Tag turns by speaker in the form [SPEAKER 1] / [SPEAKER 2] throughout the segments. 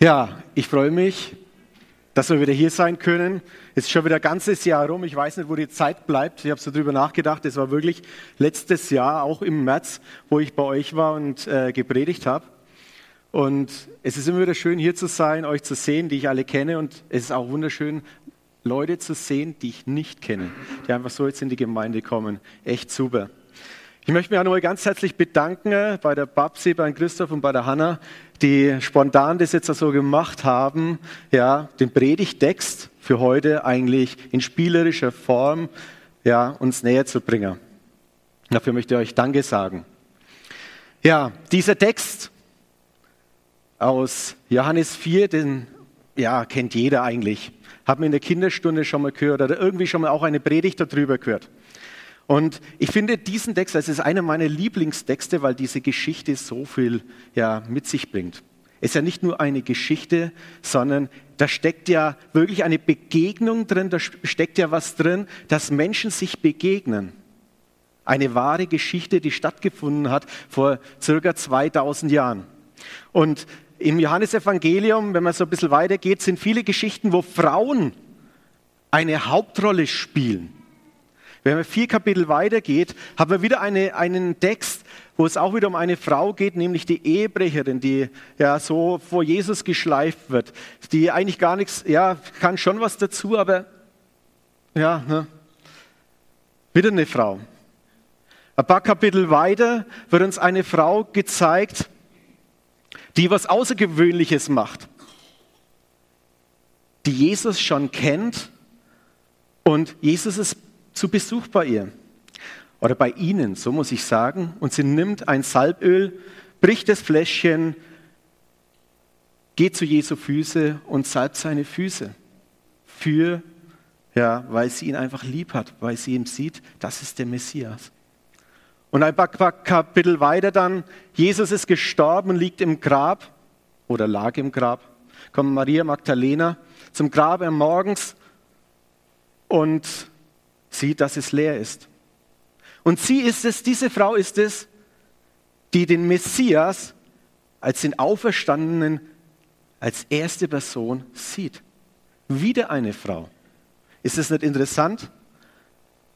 [SPEAKER 1] Ja, ich freue mich, dass wir wieder hier sein können. Es ist schon wieder ein ganzes Jahr rum. Ich weiß nicht, wo die Zeit bleibt. Ich habe so drüber nachgedacht. Es war wirklich letztes Jahr, auch im März, wo ich bei euch war und äh, gepredigt habe. Und es ist immer wieder schön, hier zu sein, euch zu sehen, die ich alle kenne. Und es ist auch wunderschön, Leute zu sehen, die ich nicht kenne, die einfach so jetzt in die Gemeinde kommen. Echt super. Ich möchte mich auch nochmal ganz herzlich bedanken bei der Babsi, bei Christoph und bei der Hanna, die spontan das jetzt so gemacht haben, ja, den Predigtext für heute eigentlich in spielerischer Form ja, uns näher zu bringen. Dafür möchte ich euch Danke sagen. Ja, dieser Text aus Johannes 4, den ja, kennt jeder eigentlich. Hat man in der Kinderstunde schon mal gehört oder irgendwie schon mal auch eine Predigt darüber gehört. Und ich finde diesen Text, das ist einer meiner Lieblingstexte, weil diese Geschichte so viel ja, mit sich bringt. Es ist ja nicht nur eine Geschichte, sondern da steckt ja wirklich eine Begegnung drin, da steckt ja was drin, dass Menschen sich begegnen. Eine wahre Geschichte, die stattgefunden hat vor circa 2000 Jahren. Und im Johannesevangelium, wenn man so ein bisschen weitergeht, sind viele Geschichten, wo Frauen eine Hauptrolle spielen. Wenn man vier Kapitel weitergeht, haben wir wieder eine, einen Text, wo es auch wieder um eine Frau geht, nämlich die Ehebrecherin, die ja so vor Jesus geschleift wird, die eigentlich gar nichts, ja, kann schon was dazu, aber ja, ne? wieder eine Frau. Ein paar Kapitel weiter wird uns eine Frau gezeigt, die was Außergewöhnliches macht, die Jesus schon kennt und Jesus ist zu Besuch bei ihr oder bei ihnen, so muss ich sagen. Und sie nimmt ein Salböl, bricht das Fläschchen, geht zu Jesu Füße und salbt seine Füße. Für, ja, weil sie ihn einfach lieb hat, weil sie ihm sieht, das ist der Messias. Und ein paar Kapitel weiter dann, Jesus ist gestorben liegt im Grab oder lag im Grab. Kommt Maria Magdalena zum Grab am Morgens und sieht, dass es leer ist. Und sie ist es, diese Frau ist es, die den Messias als den Auferstandenen als erste Person sieht. Wieder eine Frau. Ist das nicht interessant?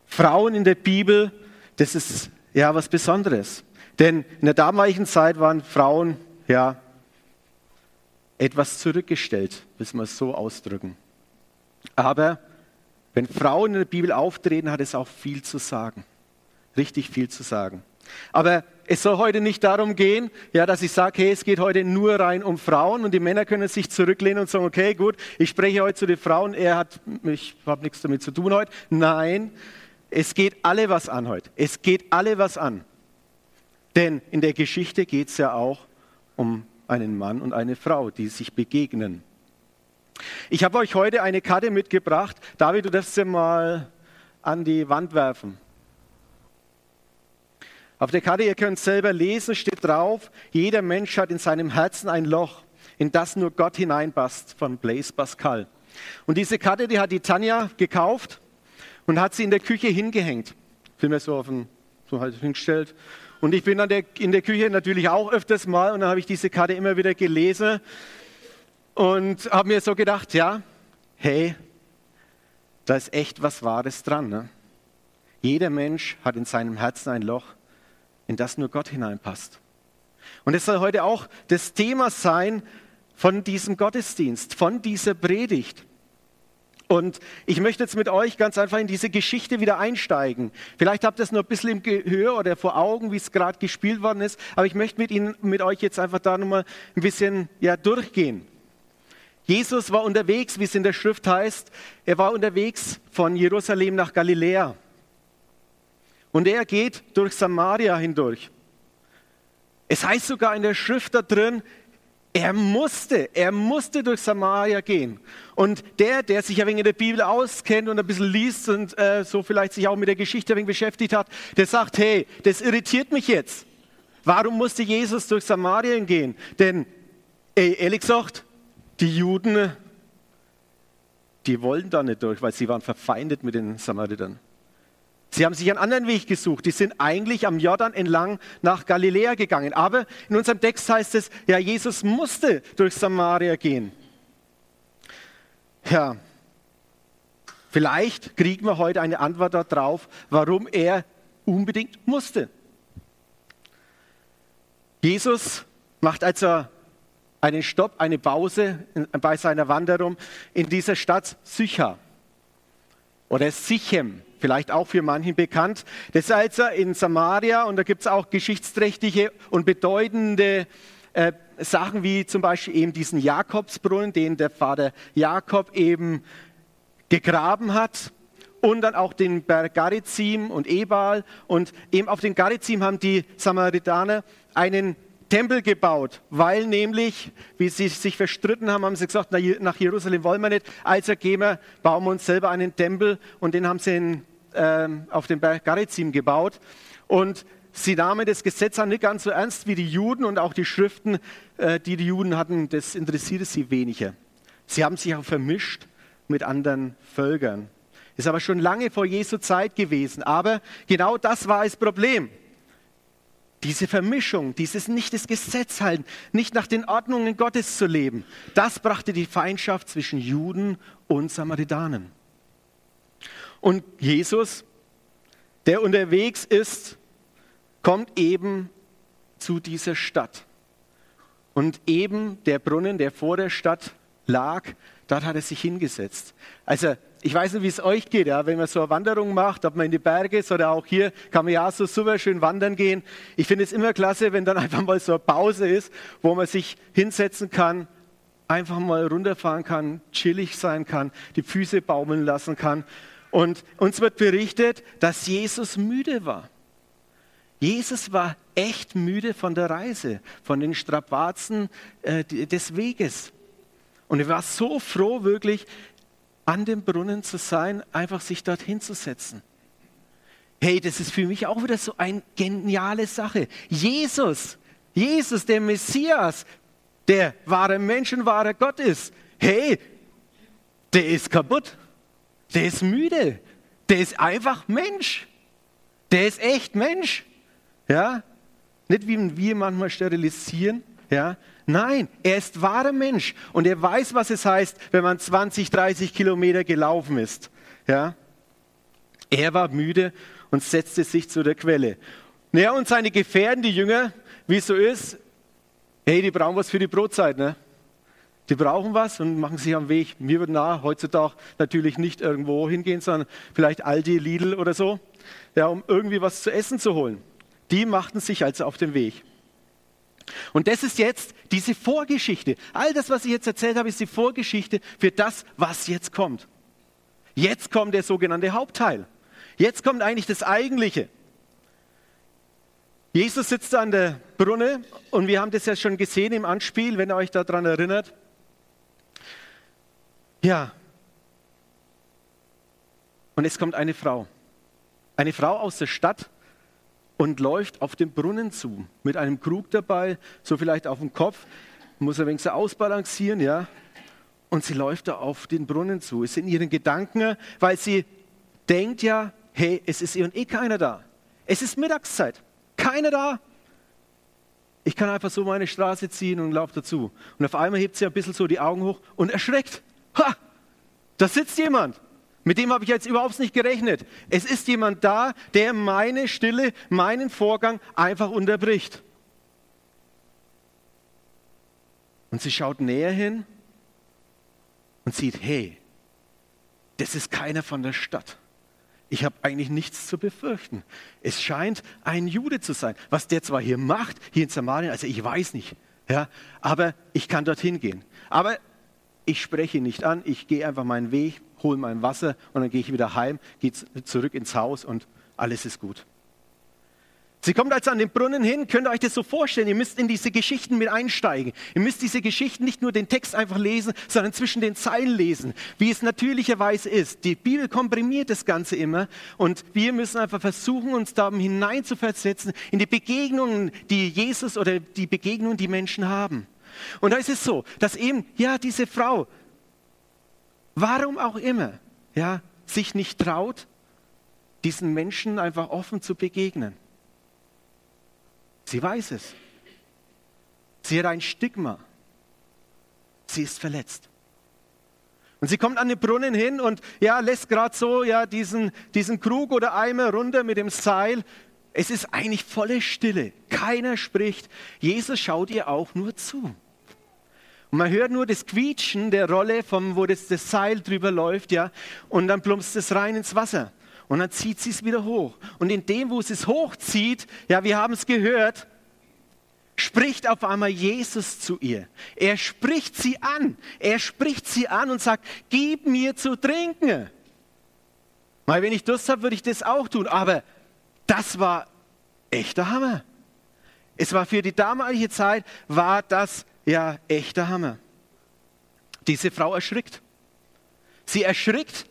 [SPEAKER 1] Frauen in der Bibel, das ist ja was Besonderes. Denn in der damaligen Zeit waren Frauen ja etwas zurückgestellt, bis wir es so ausdrücken. Aber wenn Frauen in der Bibel auftreten, hat es auch viel zu sagen. Richtig viel zu sagen. Aber es soll heute nicht darum gehen, ja, dass ich sage, hey, es geht heute nur rein um Frauen und die Männer können sich zurücklehnen und sagen, okay, gut, ich spreche heute zu den Frauen, er hat, ich habe nichts damit zu tun heute. Nein, es geht alle was an heute. Es geht alle was an. Denn in der Geschichte geht es ja auch um einen Mann und eine Frau, die sich begegnen. Ich habe euch heute eine Karte mitgebracht. David, du darfst sie mal an die Wand werfen. Auf der Karte, ihr könnt selber lesen, steht drauf, jeder Mensch hat in seinem Herzen ein Loch, in das nur Gott hineinpasst, von Blaise Pascal. Und diese Karte, die hat die Tanja gekauft und hat sie in der Küche hingehängt. Vielmehr so auf den, so halt hingestellt. Und ich bin der, in der Küche natürlich auch öfters mal und dann habe ich diese Karte immer wieder gelesen und habe mir so gedacht, ja, hey, da ist echt was Wahres dran. Ne? Jeder Mensch hat in seinem Herzen ein Loch, in das nur Gott hineinpasst. Und es soll heute auch das Thema sein von diesem Gottesdienst, von dieser Predigt. Und ich möchte jetzt mit euch ganz einfach in diese Geschichte wieder einsteigen. Vielleicht habt ihr es nur ein bisschen im Gehör oder vor Augen, wie es gerade gespielt worden ist, aber ich möchte mit, Ihnen, mit euch jetzt einfach da nochmal ein bisschen ja, durchgehen. Jesus war unterwegs, wie es in der Schrift heißt. Er war unterwegs von Jerusalem nach Galiläa. Und er geht durch Samaria hindurch. Es heißt sogar in der Schrift da drin, er musste, er musste durch Samaria gehen. Und der, der sich ein wenig in der Bibel auskennt und ein bisschen liest und äh, so vielleicht sich auch mit der Geschichte ein wenig beschäftigt hat, der sagt, hey, das irritiert mich jetzt. Warum musste Jesus durch Samarien gehen? Denn, ey, ehrlich gesagt, die Juden, die wollten da nicht durch, weil sie waren verfeindet mit den Samaritern. Sie haben sich einen anderen Weg gesucht. Die sind eigentlich am Jordan entlang nach Galiläa gegangen. Aber in unserem Text heißt es, ja, Jesus musste durch Samaria gehen. Ja, vielleicht kriegen wir heute eine Antwort darauf, warum er unbedingt musste. Jesus macht also einen Stopp, eine Pause bei seiner Wanderung in dieser Stadt Sychar oder Sichem, vielleicht auch für manchen bekannt. Das ist also in Samaria und da gibt es auch geschichtsträchtige und bedeutende äh, Sachen wie zum Beispiel eben diesen Jakobsbrunnen, den der Vater Jakob eben gegraben hat. Und dann auch den Berg Garizim und Ebal. Und eben auf den Garizim haben die Samaritaner einen Tempel gebaut, weil nämlich, wie sie sich verstritten haben, haben sie gesagt, nach Jerusalem wollen wir nicht, also gehen wir, bauen wir uns selber einen Tempel und den haben sie in, äh, auf dem Berg Garizim gebaut. Und sie nahmen das Gesetz an nicht ganz so ernst wie die Juden und auch die Schriften, äh, die die Juden hatten, das interessierte sie weniger. Sie haben sich auch vermischt mit anderen Völkern. Ist aber schon lange vor Jesu Zeit gewesen. Aber genau das war das Problem. Diese Vermischung, dieses nicht das Gesetz halten, nicht nach den Ordnungen Gottes zu leben, das brachte die Feindschaft zwischen Juden und Samaritanen. Und Jesus, der unterwegs ist, kommt eben zu dieser Stadt. Und eben der Brunnen, der vor der Stadt lag, dort hat er sich hingesetzt. Also ich weiß nicht, wie es euch geht, ja, wenn man so eine Wanderung macht, ob man in die Berge ist oder auch hier, kann man ja so super schön wandern gehen. Ich finde es immer klasse, wenn dann einfach mal so eine Pause ist, wo man sich hinsetzen kann, einfach mal runterfahren kann, chillig sein kann, die Füße baumeln lassen kann. Und uns wird berichtet, dass Jesus müde war. Jesus war echt müde von der Reise, von den Strapazen äh, des Weges. Und er war so froh, wirklich an dem Brunnen zu sein, einfach sich dorthin zu setzen. Hey, das ist für mich auch wieder so eine geniale Sache. Jesus, Jesus, der Messias, der wahre Mensch und wahre Gott ist. Hey, der ist kaputt. Der ist müde. Der ist einfach Mensch. Der ist echt Mensch. Ja? Nicht wie wir manchmal sterilisieren, ja? Nein, er ist wahrer Mensch und er weiß, was es heißt, wenn man 20, 30 Kilometer gelaufen ist. Ja? Er war müde und setzte sich zu der Quelle. Naja, und seine Gefährten, die Jünger, wie es so ist, hey, die brauchen was für die Brotzeit, ne? Die brauchen was und machen sich am Weg. Mir wird nah heutzutage natürlich nicht irgendwo hingehen, sondern vielleicht Aldi, Lidl oder so, ja, um irgendwie was zu essen zu holen. Die machten sich also auf den Weg. Und das ist jetzt diese Vorgeschichte. All das, was ich jetzt erzählt habe, ist die Vorgeschichte für das, was jetzt kommt. Jetzt kommt der sogenannte Hauptteil. Jetzt kommt eigentlich das Eigentliche. Jesus sitzt an der Brunne und wir haben das ja schon gesehen im Anspiel, wenn ihr euch daran erinnert. Ja. Und es kommt eine Frau. Eine Frau aus der Stadt, und läuft auf den Brunnen zu, mit einem Krug dabei, so vielleicht auf dem Kopf, muss er ein wenig so ausbalancieren, ja. Und sie läuft da auf den Brunnen zu, ist in ihren Gedanken, weil sie denkt ja, hey, es ist eh keiner da. Es ist Mittagszeit, keiner da. Ich kann einfach so meine Straße ziehen und laufe dazu. Und auf einmal hebt sie ein bisschen so die Augen hoch und erschreckt. Ha, da sitzt jemand. Mit dem habe ich jetzt überhaupt nicht gerechnet. Es ist jemand da, der meine Stille, meinen Vorgang einfach unterbricht. Und sie schaut näher hin und sieht, hey, das ist keiner von der Stadt. Ich habe eigentlich nichts zu befürchten. Es scheint ein Jude zu sein. Was der zwar hier macht, hier in Samarien, also ich weiß nicht, ja, aber ich kann dorthin gehen. Aber ich spreche nicht an, ich gehe einfach meinen Weg, hole mein Wasser und dann gehe ich wieder heim, gehe zurück ins Haus und alles ist gut. Sie kommt also an den Brunnen hin, könnt ihr euch das so vorstellen, ihr müsst in diese Geschichten mit einsteigen. Ihr müsst diese Geschichten nicht nur den Text einfach lesen, sondern zwischen den Zeilen lesen, wie es natürlicherweise ist. Die Bibel komprimiert das Ganze immer und wir müssen einfach versuchen, uns da hineinzuversetzen in die Begegnungen, die Jesus oder die Begegnungen, die Menschen haben. Und da ist es so, dass eben, ja, diese Frau, warum auch immer, ja, sich nicht traut, diesen Menschen einfach offen zu begegnen. Sie weiß es. Sie hat ein Stigma. Sie ist verletzt. Und sie kommt an den Brunnen hin und ja, lässt gerade so ja, diesen, diesen Krug oder Eimer runter mit dem Seil. Es ist eigentlich volle Stille. Keiner spricht. Jesus schaut ihr auch nur zu. Und man hört nur das Quietschen der Rolle, vom, wo das, das Seil drüber läuft, ja, und dann plumpst es rein ins Wasser. Und dann zieht sie es wieder hoch. Und in dem, wo es es hochzieht, ja, wir haben es gehört, spricht auf einmal Jesus zu ihr. Er spricht sie an. Er spricht sie an und sagt, gib mir zu trinken. Weil wenn ich Durst habe, würde ich das auch tun. Aber das war echter Hammer. Es war für die damalige Zeit, war das ja echter Hammer. Diese Frau erschrickt. Sie erschrickt,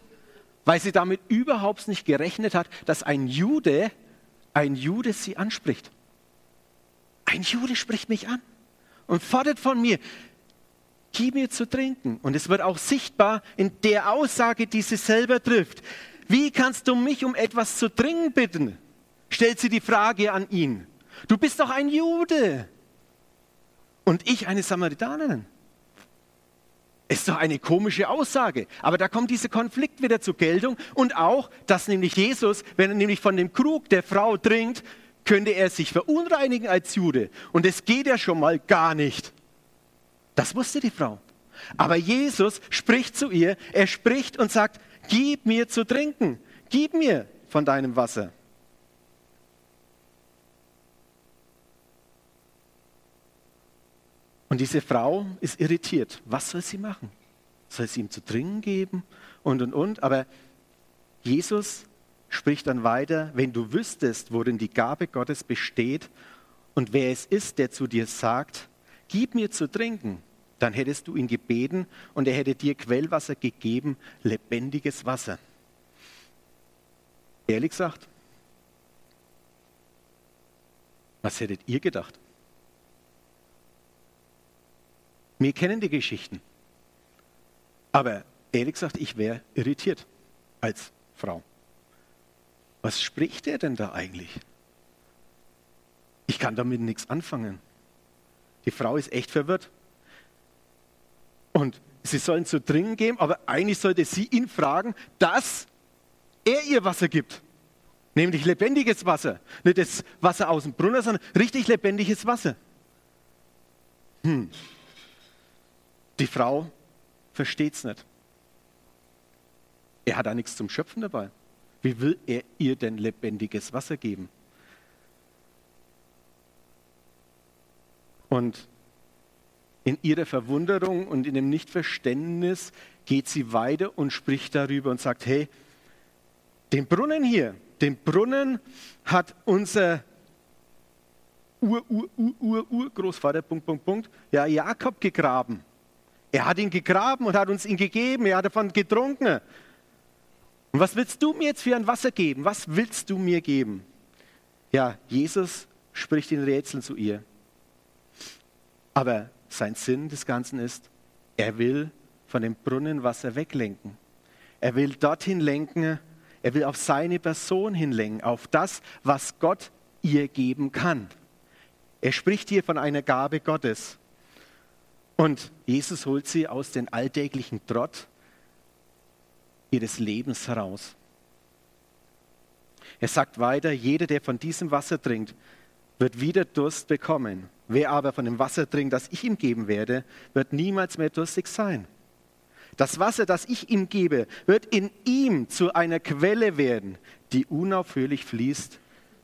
[SPEAKER 1] weil sie damit überhaupt nicht gerechnet hat, dass ein Jude, ein Jude sie anspricht. Ein Jude spricht mich an und fordert von mir, gib mir zu trinken. Und es wird auch sichtbar in der Aussage, die sie selber trifft. Wie kannst du mich um etwas zu trinken bitten? Stellt sie die Frage an ihn. Du bist doch ein Jude und ich eine Samaritanerin. Ist doch eine komische Aussage. Aber da kommt dieser Konflikt wieder zur Geltung und auch, dass nämlich Jesus, wenn er nämlich von dem Krug der Frau trinkt, könnte er sich verunreinigen als Jude. Und es geht ja schon mal gar nicht. Das wusste die Frau. Aber Jesus spricht zu ihr, er spricht und sagt, gib mir zu trinken, gib mir von deinem Wasser. Und diese Frau ist irritiert. Was soll sie machen? Soll sie ihm zu trinken geben? Und, und, und. Aber Jesus spricht dann weiter, wenn du wüsstest, worin die Gabe Gottes besteht und wer es ist, der zu dir sagt, gib mir zu trinken, dann hättest du ihn gebeten und er hätte dir Quellwasser gegeben, lebendiges Wasser. Ehrlich gesagt, was hättet ihr gedacht? Wir kennen die Geschichten. Aber ehrlich gesagt, ich wäre irritiert als Frau. Was spricht er denn da eigentlich? Ich kann damit nichts anfangen. Die Frau ist echt verwirrt. Und sie sollen zu trinken geben, aber eigentlich sollte sie ihn fragen, dass er ihr Wasser gibt. Nämlich lebendiges Wasser. Nicht das Wasser aus dem Brunnen, sondern richtig lebendiges Wasser. Hm. Die Frau versteht es nicht. Er hat da nichts zum Schöpfen dabei. Wie will er ihr denn lebendiges Wasser geben? Und in ihrer Verwunderung und in dem Nichtverständnis geht sie weiter und spricht darüber und sagt, hey, den Brunnen hier, den Brunnen hat unser Ur, Ur, Ur, Ur, Ur Großvater, Punkt, Punkt, Punkt, ja, Jakob gegraben. Er hat ihn gegraben und hat uns ihn gegeben, er hat davon getrunken. Und was willst du mir jetzt für ein Wasser geben? Was willst du mir geben? Ja, Jesus spricht in Rätseln zu ihr. Aber sein Sinn des Ganzen ist, er will von dem Brunnenwasser weglenken. Er will dorthin lenken, er will auf seine Person hinlenken, auf das, was Gott ihr geben kann. Er spricht hier von einer Gabe Gottes. Und Jesus holt sie aus dem alltäglichen Trott ihres Lebens heraus. Er sagt weiter, jeder, der von diesem Wasser trinkt, wird wieder Durst bekommen. Wer aber von dem Wasser trinkt, das ich ihm geben werde, wird niemals mehr durstig sein. Das Wasser, das ich ihm gebe, wird in ihm zu einer Quelle werden, die unaufhörlich fließt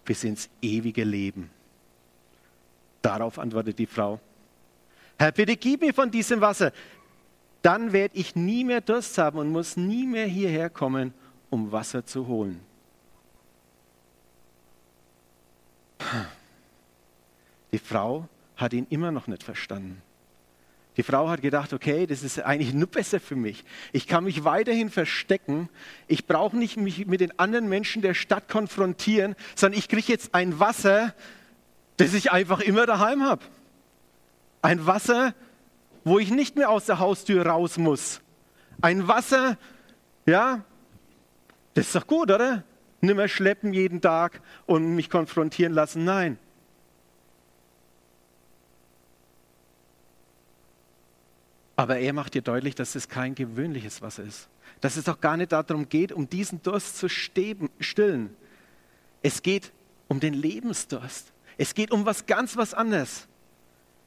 [SPEAKER 1] bis ins ewige Leben. Darauf antwortet die Frau, Herr, bitte gib mir von diesem Wasser dann werde ich nie mehr Durst haben und muss nie mehr hierher kommen, um Wasser zu holen. Die Frau hat ihn immer noch nicht verstanden. Die Frau hat gedacht, okay, das ist eigentlich nur besser für mich. Ich kann mich weiterhin verstecken. Ich brauche nicht mich mit den anderen Menschen der Stadt konfrontieren, sondern ich kriege jetzt ein Wasser, das ich einfach immer daheim habe. Ein Wasser, wo ich nicht mehr aus der Haustür raus muss. Ein Wasser, ja, das ist doch gut, oder? nimmer schleppen jeden Tag und mich konfrontieren lassen. Nein. Aber er macht dir deutlich, dass es kein gewöhnliches Wasser ist. Dass es auch gar nicht darum geht, um diesen Durst zu stillen. Es geht um den Lebensdurst. Es geht um was ganz was anderes.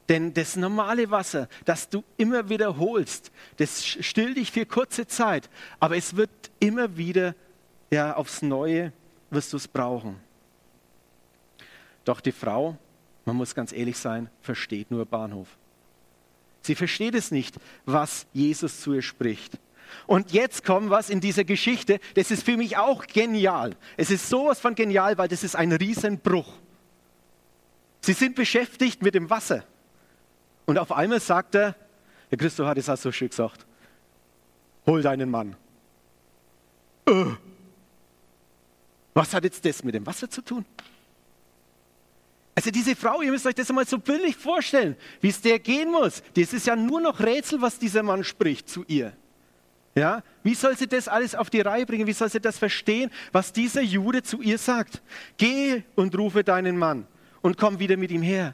[SPEAKER 1] Denn das normale Wasser, das du immer wiederholst, das stillt dich für kurze Zeit, aber es wird immer wieder ja, aufs Neue wirst du es brauchen. Doch die Frau, man muss ganz ehrlich sein, versteht nur Bahnhof. Sie versteht es nicht, was Jesus zu ihr spricht. Und jetzt kommt was in dieser Geschichte, das ist für mich auch genial. Es ist sowas von genial, weil das ist ein Riesenbruch. Sie sind beschäftigt mit dem Wasser. Und auf einmal sagt er, der Christo hat es auch so schön gesagt, hol deinen Mann. Öh. Was hat jetzt das mit dem Wasser zu tun? Also diese Frau, ihr müsst euch das einmal so bildlich vorstellen, wie es der gehen muss. Das ist ja nur noch Rätsel, was dieser Mann spricht zu ihr. Ja, wie soll sie das alles auf die Reihe bringen? Wie soll sie das verstehen, was dieser Jude zu ihr sagt? Geh und rufe deinen Mann und komm wieder mit ihm her.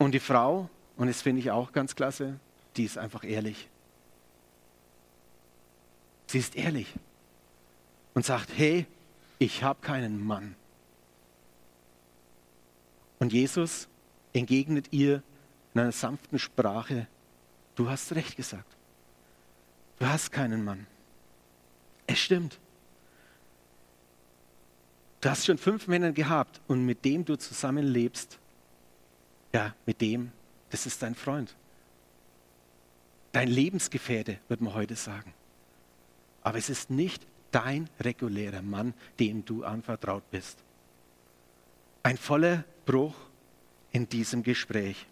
[SPEAKER 1] Und die Frau, und das finde ich auch ganz klasse, die ist einfach ehrlich. Sie ist ehrlich und sagt, hey, ich habe keinen Mann. Und Jesus entgegnet ihr in einer sanften Sprache, du hast recht gesagt. Du hast keinen Mann. Es stimmt. Du hast schon fünf Männer gehabt und mit dem du zusammenlebst, ja, mit dem, das ist dein Freund. Dein Lebensgefährte, wird man heute sagen. Aber es ist nicht dein regulärer Mann, dem du anvertraut bist. Ein voller Bruch in diesem Gespräch.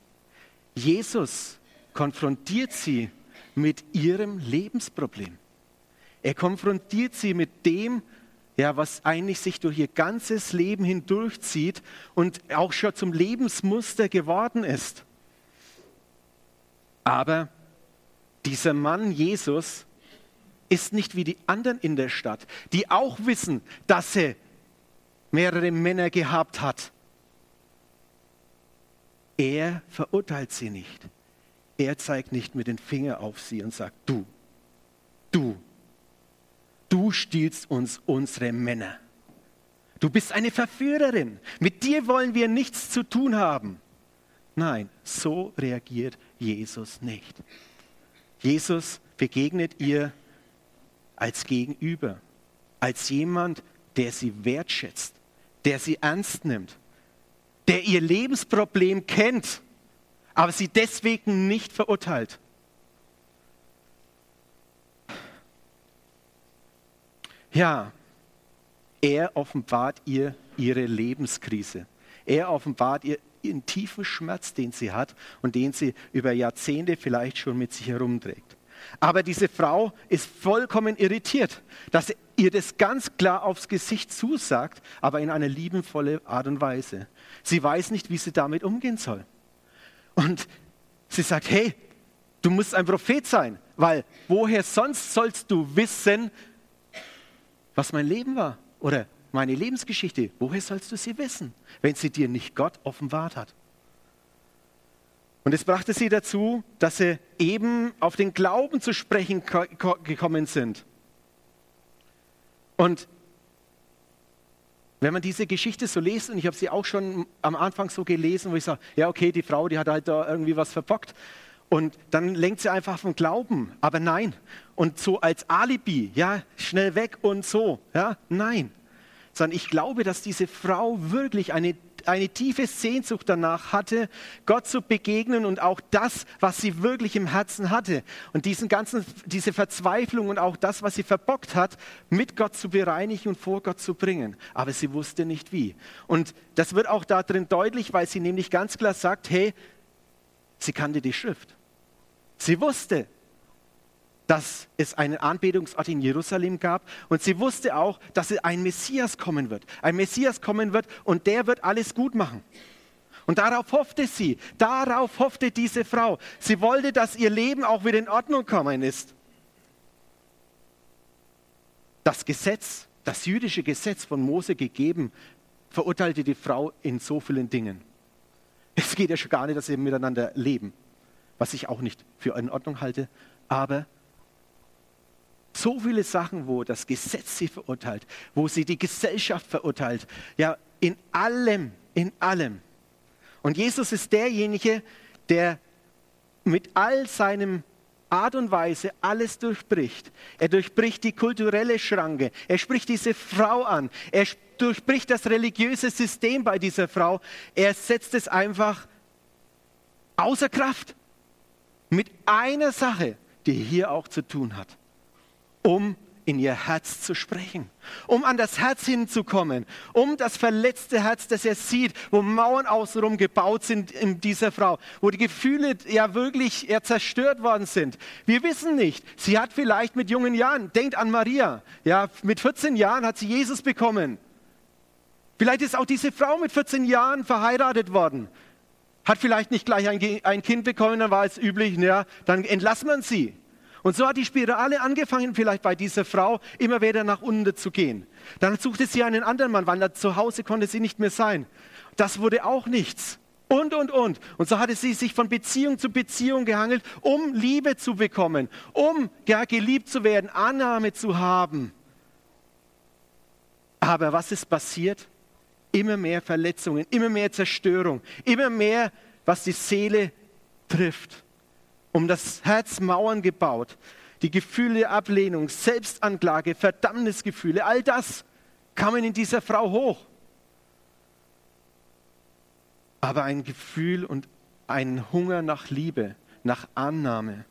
[SPEAKER 1] Jesus konfrontiert sie mit ihrem Lebensproblem. Er konfrontiert sie mit dem, ja, was eigentlich sich durch ihr ganzes Leben hindurchzieht und auch schon zum Lebensmuster geworden ist. Aber dieser Mann Jesus ist nicht wie die anderen in der Stadt, die auch wissen, dass er mehrere Männer gehabt hat. Er verurteilt sie nicht. Er zeigt nicht mit den Finger auf sie und sagt, du, du, du stiehlst uns unsere Männer. Du bist eine Verführerin. Mit dir wollen wir nichts zu tun haben. Nein, so reagiert Jesus nicht. Jesus begegnet ihr als Gegenüber, als jemand, der sie wertschätzt, der sie ernst nimmt, der ihr Lebensproblem kennt, aber sie deswegen nicht verurteilt. Ja, er offenbart ihr ihre Lebenskrise. Er offenbart ihr den tiefen Schmerz, den sie hat und den sie über Jahrzehnte vielleicht schon mit sich herumträgt. Aber diese Frau ist vollkommen irritiert, dass er ihr das ganz klar aufs Gesicht zusagt, aber in einer liebenvolle Art und Weise. Sie weiß nicht, wie sie damit umgehen soll. Und sie sagt, hey, du musst ein Prophet sein, weil woher sonst sollst du wissen, was mein Leben war oder meine Lebensgeschichte? Woher sollst du sie wissen, wenn sie dir nicht Gott offenbart hat? Und es brachte sie dazu, dass sie eben auf den Glauben zu sprechen gekommen sind. Und wenn man diese Geschichte so liest, und ich habe sie auch schon am Anfang so gelesen, wo ich sage, ja okay, die Frau, die hat halt da irgendwie was verbockt. Und dann lenkt sie einfach vom Glauben. Aber nein. Und so als Alibi, ja, schnell weg und so, ja, nein. Sondern ich glaube, dass diese Frau wirklich eine eine tiefe Sehnsucht danach hatte, Gott zu begegnen und auch das, was sie wirklich im Herzen hatte und diesen ganzen, diese Verzweiflung und auch das, was sie verbockt hat, mit Gott zu bereinigen und vor Gott zu bringen. Aber sie wusste nicht wie. Und das wird auch darin deutlich, weil sie nämlich ganz klar sagt, hey, sie kannte die Schrift. Sie wusste, dass es einen Anbetungsort in Jerusalem gab und sie wusste auch, dass ein Messias kommen wird. Ein Messias kommen wird und der wird alles gut machen. Und darauf hoffte sie, darauf hoffte diese Frau. Sie wollte, dass ihr Leben auch wieder in Ordnung kommen ist. das Gesetz, das jüdische Gesetz von Mose gegeben, verurteilte die Frau in so vielen Dingen. Es geht ja schon gar nicht, dass sie miteinander leben, was ich auch nicht für in Ordnung halte, aber so viele Sachen, wo das Gesetz sie verurteilt, wo sie die Gesellschaft verurteilt, ja, in allem, in allem. Und Jesus ist derjenige, der mit all seinem Art und Weise alles durchbricht. Er durchbricht die kulturelle Schranke. Er spricht diese Frau an. Er durchbricht das religiöse System bei dieser Frau. Er setzt es einfach außer Kraft. Mit einer Sache, die hier auch zu tun hat, um in ihr Herz zu sprechen, um an das Herz hinzukommen, um das verletzte Herz, das er sieht, wo Mauern außenrum gebaut sind in dieser Frau, wo die Gefühle ja wirklich ja, zerstört worden sind. Wir wissen nicht. Sie hat vielleicht mit jungen Jahren, denkt an Maria, ja, mit 14 Jahren hat sie Jesus bekommen. Vielleicht ist auch diese Frau mit 14 Jahren verheiratet worden. Hat vielleicht nicht gleich ein, ein Kind bekommen, dann war es üblich, ja, dann entlassen man sie. Und so hat die Spirale angefangen, vielleicht bei dieser Frau immer wieder nach unten zu gehen. Dann suchte sie einen anderen Mann, weil zu Hause konnte sie nicht mehr sein. Das wurde auch nichts. Und, und, und. Und so hatte sie sich von Beziehung zu Beziehung gehangelt, um Liebe zu bekommen, um ja, geliebt zu werden, Annahme zu haben. Aber was ist passiert? Immer mehr Verletzungen, immer mehr Zerstörung, immer mehr, was die Seele trifft um das Herz Mauern gebaut. Die Gefühle Ablehnung, Selbstanklage, Verdammnisgefühle, all das kamen in dieser Frau hoch. Aber ein Gefühl und ein Hunger nach Liebe, nach Annahme.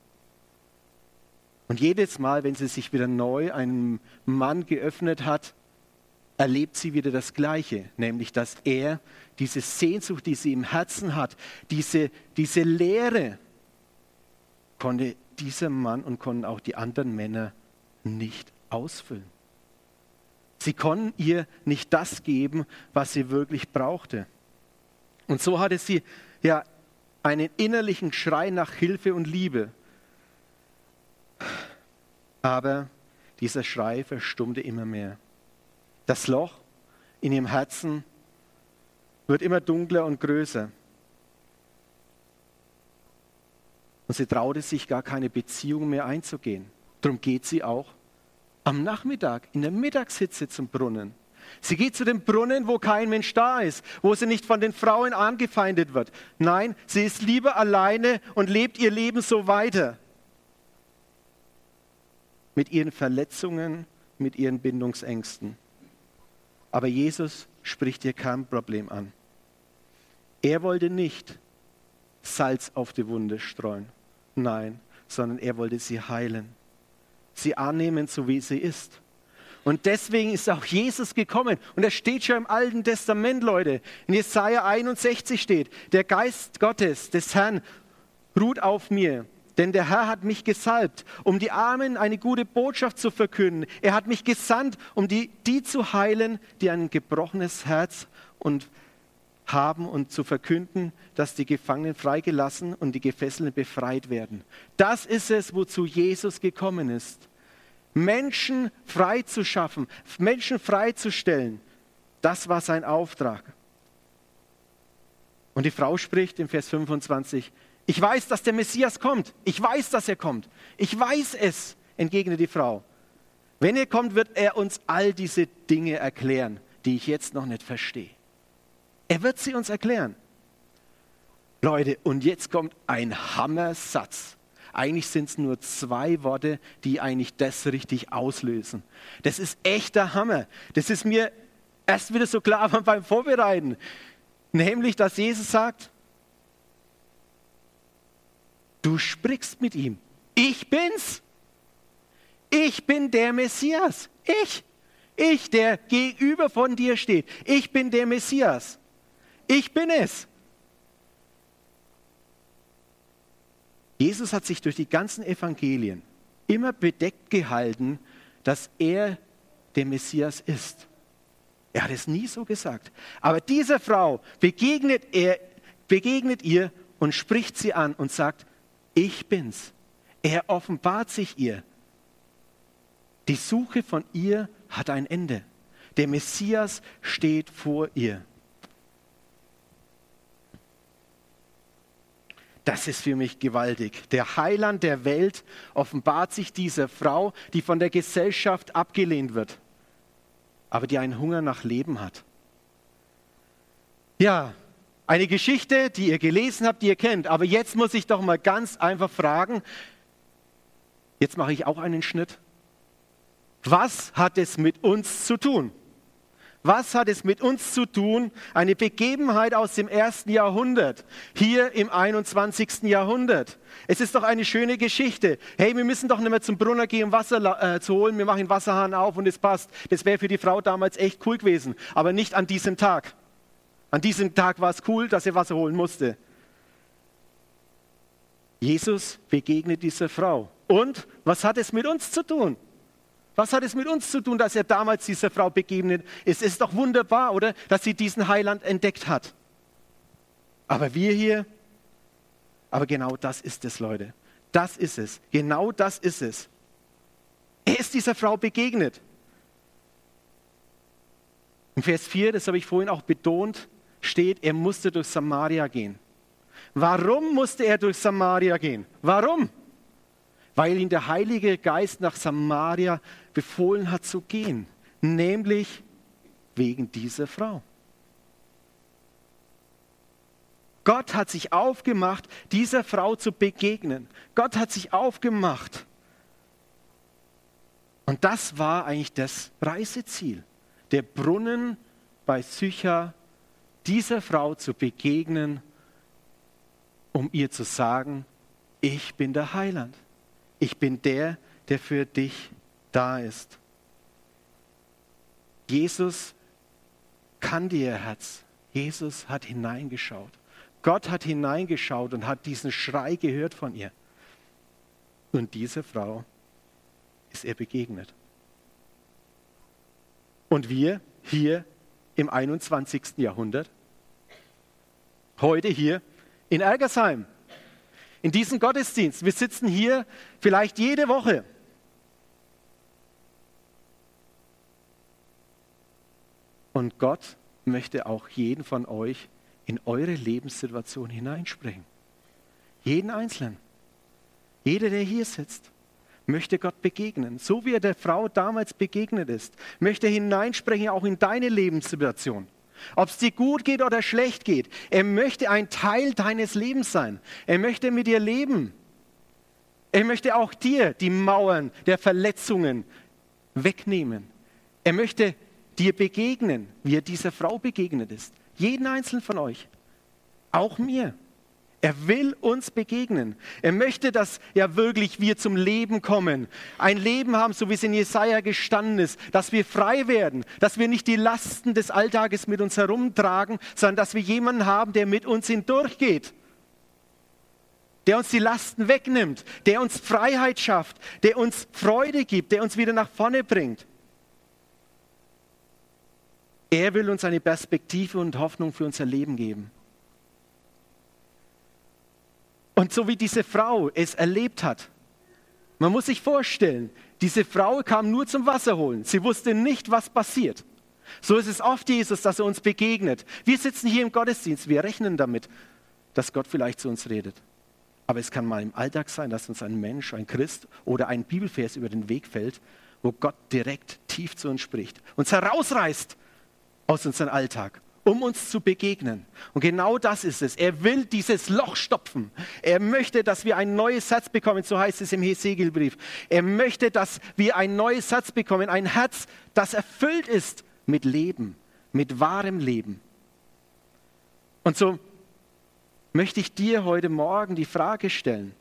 [SPEAKER 1] Und jedes Mal, wenn sie sich wieder neu einem Mann geöffnet hat, erlebt sie wieder das Gleiche, nämlich dass er diese Sehnsucht, die sie im Herzen hat, diese, diese Leere, konnte dieser Mann und konnten auch die anderen Männer nicht ausfüllen. Sie konnten ihr nicht das geben, was sie wirklich brauchte. Und so hatte sie ja einen innerlichen Schrei nach Hilfe und Liebe. Aber dieser Schrei verstummte immer mehr. Das Loch in ihrem Herzen wird immer dunkler und größer. Und sie traute sich gar keine Beziehung mehr einzugehen. Darum geht sie auch am Nachmittag in der Mittagshitze zum Brunnen. Sie geht zu dem Brunnen, wo kein Mensch da ist, wo sie nicht von den Frauen angefeindet wird. Nein, sie ist lieber alleine und lebt ihr Leben so weiter. Mit ihren Verletzungen, mit ihren Bindungsängsten. Aber Jesus spricht ihr kein Problem an. Er wollte nicht Salz auf die Wunde streuen. Nein, sondern er wollte sie heilen. Sie annehmen, so wie sie ist. Und deswegen ist auch Jesus gekommen. Und er steht schon im Alten Testament, Leute. In Jesaja 61 steht: Der Geist Gottes, des Herrn, ruht auf mir. Denn der Herr hat mich gesalbt, um die Armen eine gute Botschaft zu verkünden. Er hat mich gesandt, um die, die zu heilen, die ein gebrochenes Herz und haben und zu verkünden, dass die Gefangenen freigelassen und die Gefesselten befreit werden. Das ist es, wozu Jesus gekommen ist. Menschen frei zu schaffen, Menschen freizustellen. Das war sein Auftrag. Und die Frau spricht im Vers 25, ich weiß, dass der Messias kommt. Ich weiß, dass er kommt. Ich weiß es, entgegnet die Frau. Wenn er kommt, wird er uns all diese Dinge erklären, die ich jetzt noch nicht verstehe. Er wird sie uns erklären. Leute, und jetzt kommt ein Hammersatz. Eigentlich sind es nur zwei Worte, die eigentlich das richtig auslösen. Das ist echter Hammer. Das ist mir erst wieder so klar beim Vorbereiten. Nämlich, dass Jesus sagt, du sprichst mit ihm. Ich bin's. Ich bin der Messias. Ich. Ich, der gegenüber von dir steht. Ich bin der Messias. Ich bin es. Jesus hat sich durch die ganzen Evangelien immer bedeckt gehalten, dass er der Messias ist. Er hat es nie so gesagt. Aber dieser Frau begegnet er, begegnet ihr und spricht sie an und sagt, ich bin's. Er offenbart sich ihr. Die Suche von ihr hat ein Ende. Der Messias steht vor ihr. Das ist für mich gewaltig. Der Heiland der Welt offenbart sich dieser Frau, die von der Gesellschaft abgelehnt wird, aber die einen Hunger nach Leben hat. Ja, eine Geschichte, die ihr gelesen habt, die ihr kennt. Aber jetzt muss ich doch mal ganz einfach fragen, jetzt mache ich auch einen Schnitt. Was hat es mit uns zu tun? Was hat es mit uns zu tun? Eine Begebenheit aus dem ersten Jahrhundert, hier im 21. Jahrhundert. Es ist doch eine schöne Geschichte. Hey, wir müssen doch nicht mehr zum Brunner gehen, um Wasser äh, zu holen. Wir machen den Wasserhahn auf und es passt. Das wäre für die Frau damals echt cool gewesen, aber nicht an diesem Tag. An diesem Tag war es cool, dass er Wasser holen musste. Jesus begegnet dieser Frau. Und was hat es mit uns zu tun? Was hat es mit uns zu tun, dass er damals dieser Frau begegnet ist? Es ist doch wunderbar, oder? Dass sie diesen Heiland entdeckt hat. Aber wir hier, aber genau das ist es, Leute. Das ist es. Genau das ist es. Er ist dieser Frau begegnet. Im Vers 4, das habe ich vorhin auch betont, steht, er musste durch Samaria gehen. Warum musste er durch Samaria gehen? Warum? weil ihn der Heilige Geist nach Samaria befohlen hat zu gehen, nämlich wegen dieser Frau. Gott hat sich aufgemacht, dieser Frau zu begegnen. Gott hat sich aufgemacht. Und das war eigentlich das Reiseziel. Der Brunnen bei Sycha, dieser Frau zu begegnen, um ihr zu sagen, ich bin der Heiland. Ich bin der, der für dich da ist. Jesus kann dir Herz. Jesus hat hineingeschaut. Gott hat hineingeschaut und hat diesen Schrei gehört von ihr. Und diese Frau ist er begegnet. Und wir hier im 21. Jahrhundert, heute hier in Ergersheim, in diesem Gottesdienst. Wir sitzen hier vielleicht jede Woche. Und Gott möchte auch jeden von euch in eure Lebenssituation hineinsprechen. Jeden Einzelnen. Jeder, der hier sitzt, möchte Gott begegnen. So wie er der Frau damals begegnet ist, möchte hineinsprechen auch in deine Lebenssituation. Ob es dir gut geht oder schlecht geht, er möchte ein Teil deines Lebens sein. Er möchte mit dir leben. Er möchte auch dir die Mauern der Verletzungen wegnehmen. Er möchte dir begegnen, wie er dieser Frau begegnet ist. Jeden einzelnen von euch. Auch mir. Er will uns begegnen. Er möchte, dass ja wirklich wir zum Leben kommen. Ein Leben haben, so wie es in Jesaja gestanden ist, dass wir frei werden, dass wir nicht die Lasten des Alltages mit uns herumtragen, sondern dass wir jemanden haben, der mit uns hindurchgeht. Der uns die Lasten wegnimmt, der uns Freiheit schafft, der uns Freude gibt, der uns wieder nach vorne bringt. Er will uns eine Perspektive und Hoffnung für unser Leben geben. Und so wie diese Frau es erlebt hat, man muss sich vorstellen, diese Frau kam nur zum Wasser holen. Sie wusste nicht, was passiert. So ist es oft Jesus, dass er uns begegnet. Wir sitzen hier im Gottesdienst, wir rechnen damit, dass Gott vielleicht zu uns redet. Aber es kann mal im Alltag sein, dass uns ein Mensch, ein Christ oder ein Bibelvers über den Weg fällt, wo Gott direkt tief zu uns spricht, uns herausreißt aus unserem Alltag um uns zu begegnen. Und genau das ist es. Er will dieses Loch stopfen. Er möchte, dass wir ein neues Herz bekommen, so heißt es im Hesegelbrief. Er möchte, dass wir ein neues Herz bekommen, ein Herz, das erfüllt ist mit Leben, mit wahrem Leben. Und so möchte ich dir heute Morgen die Frage stellen,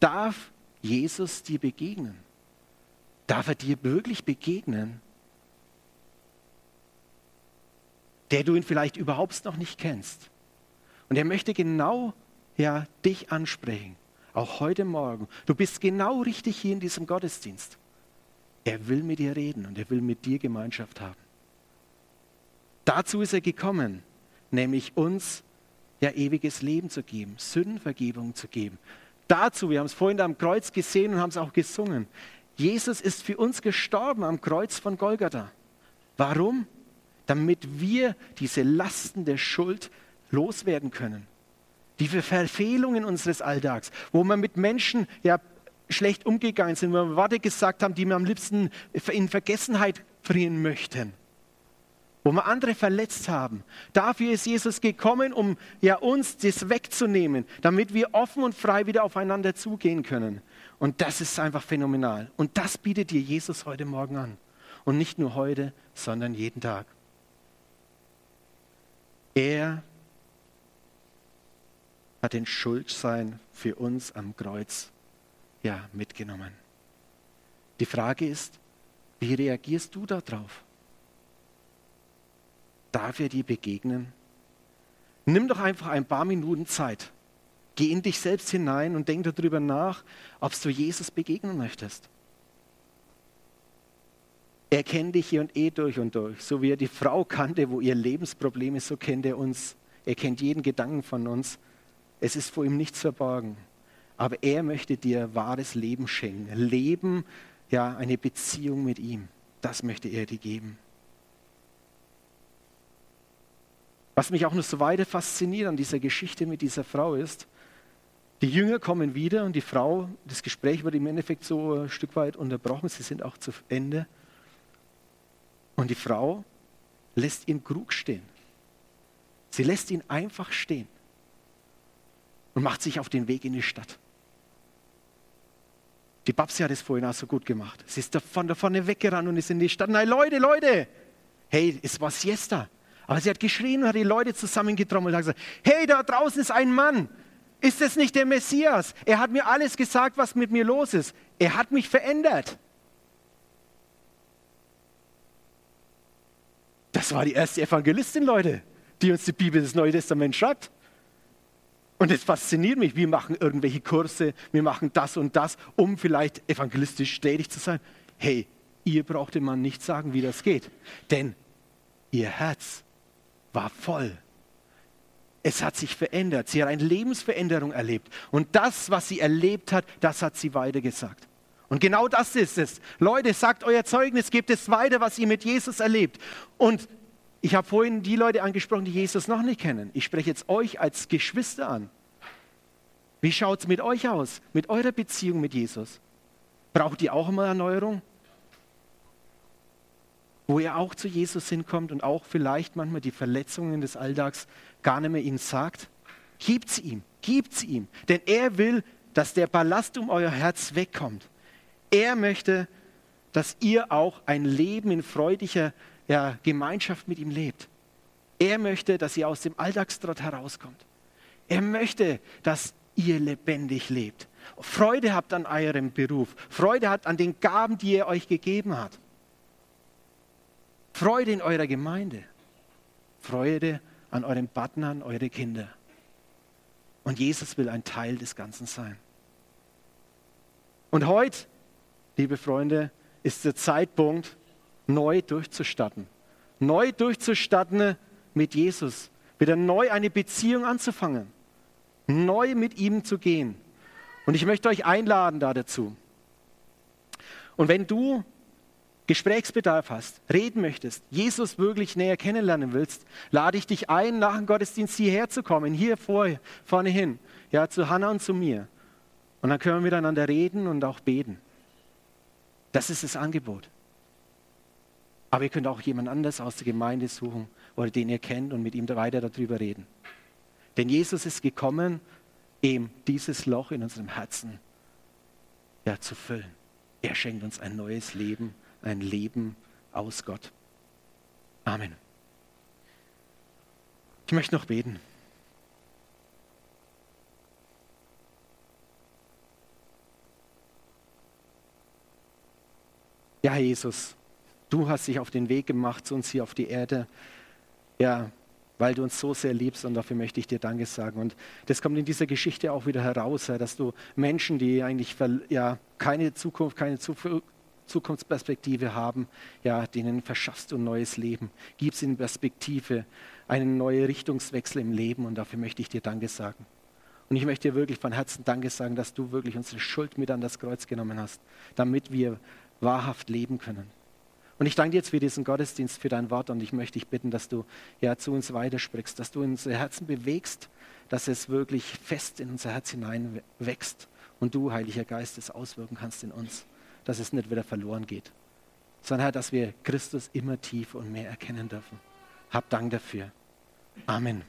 [SPEAKER 1] darf Jesus dir begegnen? Darf er dir wirklich begegnen? Der du ihn vielleicht überhaupt noch nicht kennst. Und er möchte genau ja, dich ansprechen, auch heute Morgen. Du bist genau richtig hier in diesem Gottesdienst. Er will mit dir reden und er will mit dir Gemeinschaft haben. Dazu ist er gekommen, nämlich uns ja ewiges Leben zu geben, Sündenvergebung zu geben. Dazu, wir haben es vorhin am Kreuz gesehen und haben es auch gesungen. Jesus ist für uns gestorben am Kreuz von Golgatha. Warum? Damit wir diese Lasten der Schuld loswerden können. Die Verfehlungen unseres Alltags, wo wir mit Menschen ja schlecht umgegangen sind, wo wir Worte gesagt haben, die wir am liebsten in Vergessenheit bringen möchten wo wir andere verletzt haben. Dafür ist Jesus gekommen, um ja uns das wegzunehmen, damit wir offen und frei wieder aufeinander zugehen können. Und das ist einfach phänomenal. Und das bietet dir Jesus heute Morgen an. Und nicht nur heute, sondern jeden Tag. Er hat den Schuldsein für uns am Kreuz ja mitgenommen. Die Frage ist, wie reagierst du darauf? Darf er dir begegnen? Nimm doch einfach ein paar Minuten Zeit. Geh in dich selbst hinein und denk darüber nach, ob du Jesus begegnen möchtest. Er kennt dich hier und eh durch und durch. So wie er die Frau kannte, wo ihr Lebensproblem ist, so kennt er uns. Er kennt jeden Gedanken von uns. Es ist vor ihm nichts verborgen. Aber er möchte dir wahres Leben schenken. Leben, ja, eine Beziehung mit ihm. Das möchte er dir geben. Was mich auch noch so weiter fasziniert an dieser Geschichte mit dieser Frau ist, die Jünger kommen wieder und die Frau, das Gespräch wird im Endeffekt so ein Stück weit unterbrochen, sie sind auch zu Ende. Und die Frau lässt ihn Krug stehen. Sie lässt ihn einfach stehen und macht sich auf den Weg in die Stadt. Die Babsi hat es vorhin auch so gut gemacht. Sie ist von da vorne weggerannt und ist in die Stadt. Nein, Leute, Leute! Hey, es war Siesta. Aber sie hat geschrien und hat die Leute zusammengetrommelt und hat gesagt, hey, da draußen ist ein Mann. Ist es nicht der Messias? Er hat mir alles gesagt, was mit mir los ist. Er hat mich verändert. Das war die erste Evangelistin, Leute, die uns die Bibel des Neuen Testaments schreibt. Und es fasziniert mich, wir machen irgendwelche Kurse, wir machen das und das, um vielleicht evangelistisch tätig zu sein. Hey, ihr braucht dem Mann nicht sagen, wie das geht. Denn ihr Herz war voll. Es hat sich verändert. Sie hat eine Lebensveränderung erlebt. Und das, was sie erlebt hat, das hat sie weitergesagt. Und genau das ist es. Leute, sagt euer Zeugnis, gebt es weiter, was ihr mit Jesus erlebt. Und ich habe vorhin die Leute angesprochen, die Jesus noch nicht kennen. Ich spreche jetzt euch als Geschwister an. Wie schaut es mit euch aus, mit eurer Beziehung mit Jesus? Braucht ihr auch immer Erneuerung? wo er auch zu Jesus hinkommt und auch vielleicht manchmal die Verletzungen des Alltags gar nicht mehr ihnen sagt. Gebt sie ihm, gebt sie ihm, denn er will, dass der Ballast um euer Herz wegkommt. Er möchte, dass ihr auch ein Leben in freudiger ja, Gemeinschaft mit ihm lebt. Er möchte, dass ihr aus dem Alltagstrott herauskommt. Er möchte, dass ihr lebendig lebt. Freude habt an eurem Beruf. Freude habt an den Gaben, die er euch gegeben hat. Freude in eurer Gemeinde. Freude an euren Partnern, eure Kinder. Und Jesus will ein Teil des Ganzen sein. Und heute, liebe Freunde, ist der Zeitpunkt, neu durchzustatten. Neu durchzustatten mit Jesus. Wieder neu eine Beziehung anzufangen. Neu mit ihm zu gehen. Und ich möchte euch einladen da dazu. Und wenn du Gesprächsbedarf hast, reden möchtest, Jesus wirklich näher kennenlernen willst, lade ich dich ein, nach dem Gottesdienst hierher zu kommen, hier vor, vorne hin, ja, zu Hannah und zu mir. Und dann können wir miteinander reden und auch beten. Das ist das Angebot. Aber ihr könnt auch jemand anders aus der Gemeinde suchen oder den ihr kennt und mit ihm weiter darüber reden. Denn Jesus ist gekommen, eben dieses Loch in unserem Herzen ja, zu füllen. Er schenkt uns ein neues Leben ein Leben aus Gott. Amen. Ich möchte noch beten. Ja, Jesus, du hast dich auf den Weg gemacht zu uns hier auf die Erde. Ja, weil du uns so sehr liebst und dafür möchte ich dir Danke sagen. Und das kommt in dieser Geschichte auch wieder heraus, dass du Menschen, die eigentlich ja, keine Zukunft, keine Zukunft Zukunftsperspektive haben, ja, denen verschaffst du ein neues Leben, gibst ihnen Perspektive, einen neuen Richtungswechsel im Leben und dafür möchte ich dir Danke sagen. Und ich möchte dir wirklich von Herzen Danke sagen, dass du wirklich unsere Schuld mit an das Kreuz genommen hast, damit wir wahrhaft leben können. Und ich danke dir jetzt für diesen Gottesdienst, für dein Wort und ich möchte dich bitten, dass du ja zu uns weitersprichst, dass du unsere Herzen bewegst, dass es wirklich fest in unser Herz hinein wächst und du, Heiliger Geist, es auswirken kannst in uns, dass es nicht wieder verloren geht, sondern Herr, dass wir Christus immer tiefer und mehr erkennen dürfen. Hab Dank dafür. Amen.